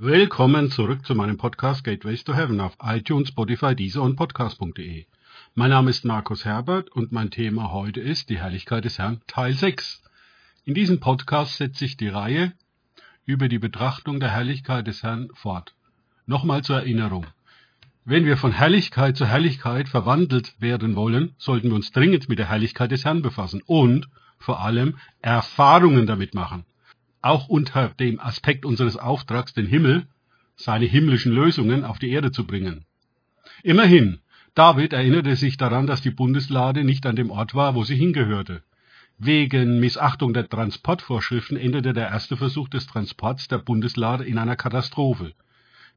Willkommen zurück zu meinem Podcast Gateways to Heaven auf iTunes, Spotify, Deezer und Podcast.de. Mein Name ist Markus Herbert und mein Thema heute ist die Herrlichkeit des Herrn Teil 6. In diesem Podcast setze ich die Reihe über die Betrachtung der Herrlichkeit des Herrn fort. Nochmal zur Erinnerung. Wenn wir von Herrlichkeit zu Herrlichkeit verwandelt werden wollen, sollten wir uns dringend mit der Herrlichkeit des Herrn befassen und vor allem Erfahrungen damit machen. Auch unter dem Aspekt unseres Auftrags, den Himmel, seine himmlischen Lösungen auf die Erde zu bringen. Immerhin, David erinnerte sich daran, dass die Bundeslade nicht an dem Ort war, wo sie hingehörte. Wegen Missachtung der Transportvorschriften endete der erste Versuch des Transports der Bundeslade in einer Katastrophe.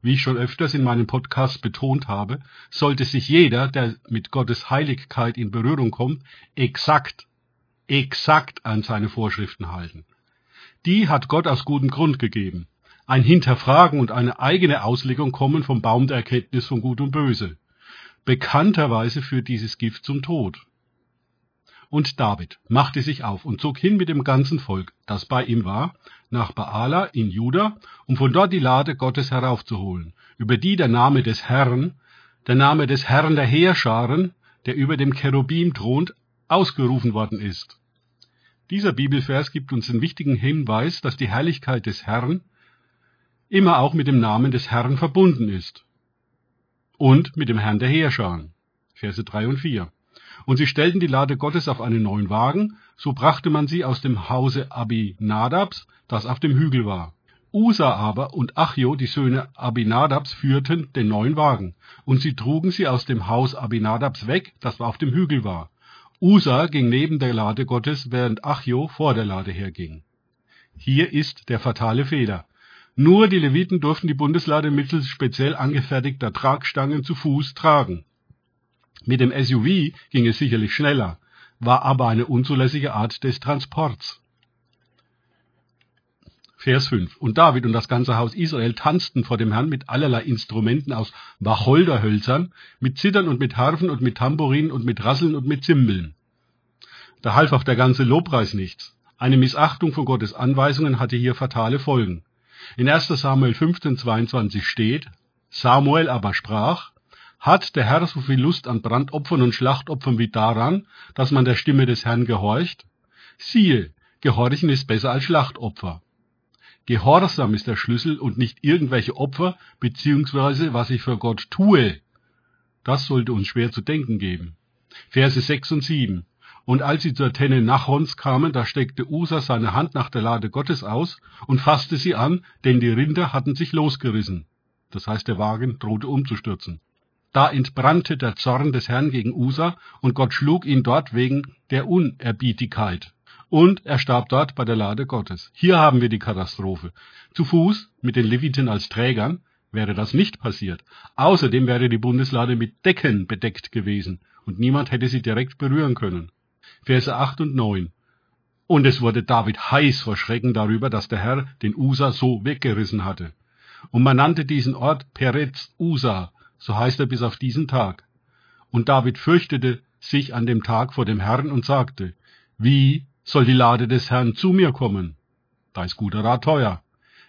Wie ich schon öfters in meinem Podcast betont habe, sollte sich jeder, der mit Gottes Heiligkeit in Berührung kommt, exakt, exakt an seine Vorschriften halten. Die hat Gott aus gutem Grund gegeben. Ein Hinterfragen und eine eigene Auslegung kommen vom Baum der Erkenntnis von Gut und Böse. Bekannterweise führt dieses Gift zum Tod. Und David machte sich auf und zog hin mit dem ganzen Volk, das bei ihm war, nach Baala in Juda, um von dort die Lade Gottes heraufzuholen, über die der Name des Herrn, der Name des Herrn der Heerscharen, der über dem Cherubim thront, ausgerufen worden ist. Dieser Bibelvers gibt uns den wichtigen Hinweis, dass die Herrlichkeit des Herrn immer auch mit dem Namen des Herrn verbunden ist. Und mit dem Herrn der Heerscharen. Verse 3 und 4. Und sie stellten die Lade Gottes auf einen neuen Wagen, so brachte man sie aus dem Hause Abinadabs, das auf dem Hügel war. Usa aber und Achjo, die Söhne Abinadabs, führten den neuen Wagen, und sie trugen sie aus dem Haus Abinadabs weg, das auf dem Hügel war. Usa ging neben der Lade Gottes, während Achjo vor der Lade herging. Hier ist der fatale Fehler. Nur die Leviten durften die Bundeslade mittels speziell angefertigter Tragstangen zu Fuß tragen. Mit dem SUV ging es sicherlich schneller, war aber eine unzulässige Art des Transports. Vers 5. Und David und das ganze Haus Israel tanzten vor dem Herrn mit allerlei Instrumenten aus Wacholderhölzern, mit Zittern und mit Harfen und mit Tambourinen und mit Rasseln und mit Zimbeln. Da half auch der ganze Lobpreis nichts. Eine Missachtung von Gottes Anweisungen hatte hier fatale Folgen. In 1 Samuel 15, 22 steht, Samuel aber sprach, hat der Herr so viel Lust an Brandopfern und Schlachtopfern wie daran, dass man der Stimme des Herrn gehorcht? Siehe, Gehorchen ist besser als Schlachtopfer. Gehorsam ist der Schlüssel und nicht irgendwelche Opfer, beziehungsweise was ich für Gott tue. Das sollte uns schwer zu denken geben. Verse 6 und 7. Und als sie zur Tenne Nachons kamen, da steckte Usa seine Hand nach der Lade Gottes aus und fasste sie an, denn die Rinder hatten sich losgerissen. Das heißt, der Wagen drohte umzustürzen. Da entbrannte der Zorn des Herrn gegen Usa, und Gott schlug ihn dort wegen der Unerbietigkeit und er starb dort bei der Lade Gottes. Hier haben wir die Katastrophe. Zu Fuß, mit den Leviten als Trägern, wäre das nicht passiert. Außerdem wäre die Bundeslade mit Decken bedeckt gewesen und niemand hätte sie direkt berühren können. Verse 8 und 9. Und es wurde David heiß vor Schrecken darüber, dass der Herr den Usa so weggerissen hatte. Und man nannte diesen Ort Peretz Usa, so heißt er bis auf diesen Tag. Und David fürchtete sich an dem Tag vor dem Herrn und sagte, wie soll die Lade des Herrn zu mir kommen. Da ist guter Rat teuer.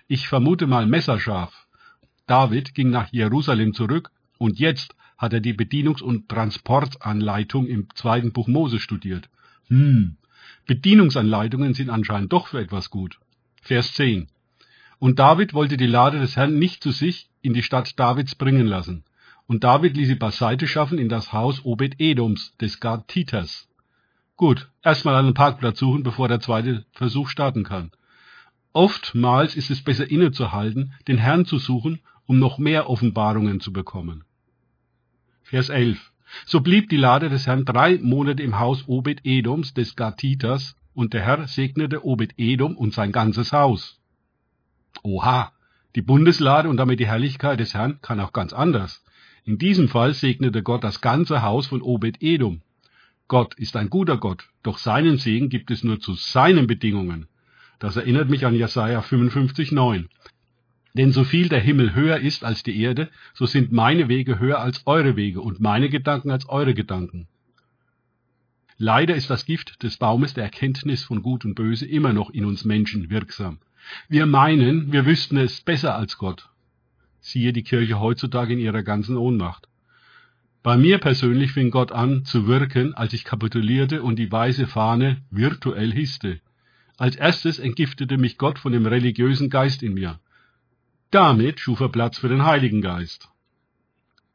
Ich vermute mal messerscharf. David ging nach Jerusalem zurück und jetzt hat er die Bedienungs- und Transportanleitung im zweiten Buch Mose studiert. Hm, Bedienungsanleitungen sind anscheinend doch für etwas gut. Vers 10. Und David wollte die Lade des Herrn nicht zu sich in die Stadt Davids bringen lassen. Und David ließ sie beiseite schaffen in das Haus Obed-Edoms, des Gad Titas. Gut, erstmal einen Parkplatz suchen, bevor der zweite Versuch starten kann. Oftmals ist es besser innezuhalten, den Herrn zu suchen, um noch mehr Offenbarungen zu bekommen. Vers 11. So blieb die Lade des Herrn drei Monate im Haus Obed-Edoms des Gatitas, und der Herr segnete Obed-Edom und sein ganzes Haus. Oha, die Bundeslade und damit die Herrlichkeit des Herrn kann auch ganz anders. In diesem Fall segnete Gott das ganze Haus von Obed-Edom. Gott ist ein guter Gott, doch seinen Segen gibt es nur zu seinen Bedingungen. Das erinnert mich an Jesaja 55,9. Denn so viel der Himmel höher ist als die Erde, so sind meine Wege höher als eure Wege und meine Gedanken als eure Gedanken. Leider ist das Gift des Baumes der Erkenntnis von Gut und Böse immer noch in uns Menschen wirksam. Wir meinen, wir wüssten es besser als Gott. siehe die Kirche heutzutage in ihrer ganzen Ohnmacht. Bei mir persönlich fing Gott an zu wirken, als ich kapitulierte und die weiße Fahne virtuell hisste. Als erstes entgiftete mich Gott von dem religiösen Geist in mir. Damit schuf er Platz für den Heiligen Geist.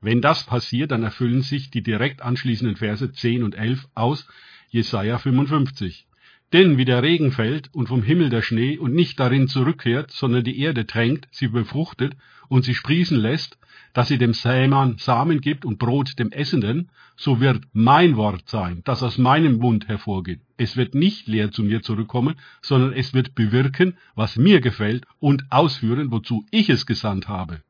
Wenn das passiert, dann erfüllen sich die direkt anschließenden Verse 10 und 11 aus Jesaja 55. Denn wie der Regen fällt und vom Himmel der Schnee und nicht darin zurückkehrt, sondern die Erde tränkt, sie befruchtet und sie sprießen lässt, dass sie dem Sämann Samen gibt und Brot dem Essenden, so wird mein Wort sein, das aus meinem Mund hervorgeht. Es wird nicht leer zu mir zurückkommen, sondern es wird bewirken, was mir gefällt und ausführen, wozu ich es gesandt habe.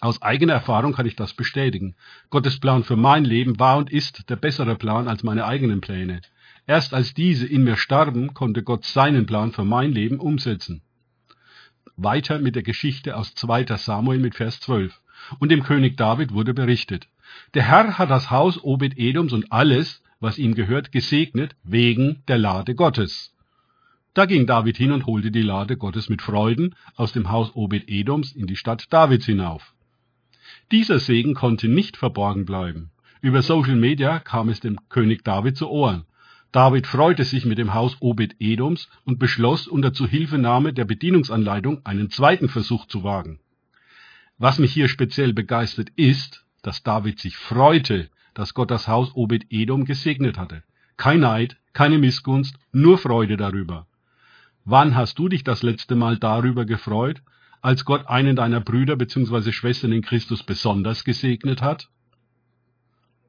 Aus eigener Erfahrung kann ich das bestätigen. Gottes Plan für mein Leben war und ist der bessere Plan als meine eigenen Pläne. Erst als diese in mir starben, konnte Gott seinen Plan für mein Leben umsetzen. Weiter mit der Geschichte aus 2. Samuel mit Vers 12 und dem König David wurde berichtet. Der Herr hat das Haus Obed-Edoms und alles, was ihm gehört, gesegnet wegen der Lade Gottes. Da ging David hin und holte die Lade Gottes mit Freuden aus dem Haus Obed-Edoms in die Stadt Davids hinauf. Dieser Segen konnte nicht verborgen bleiben. Über Social Media kam es dem König David zu Ohren. David freute sich mit dem Haus Obed-Edoms und beschloss, unter Zuhilfenahme der Bedienungsanleitung einen zweiten Versuch zu wagen. Was mich hier speziell begeistert ist, dass David sich freute, dass Gott das Haus Obed-Edom gesegnet hatte. Kein Neid, keine Missgunst, nur Freude darüber. Wann hast du dich das letzte Mal darüber gefreut, als Gott einen deiner Brüder bzw. Schwestern in Christus besonders gesegnet hat?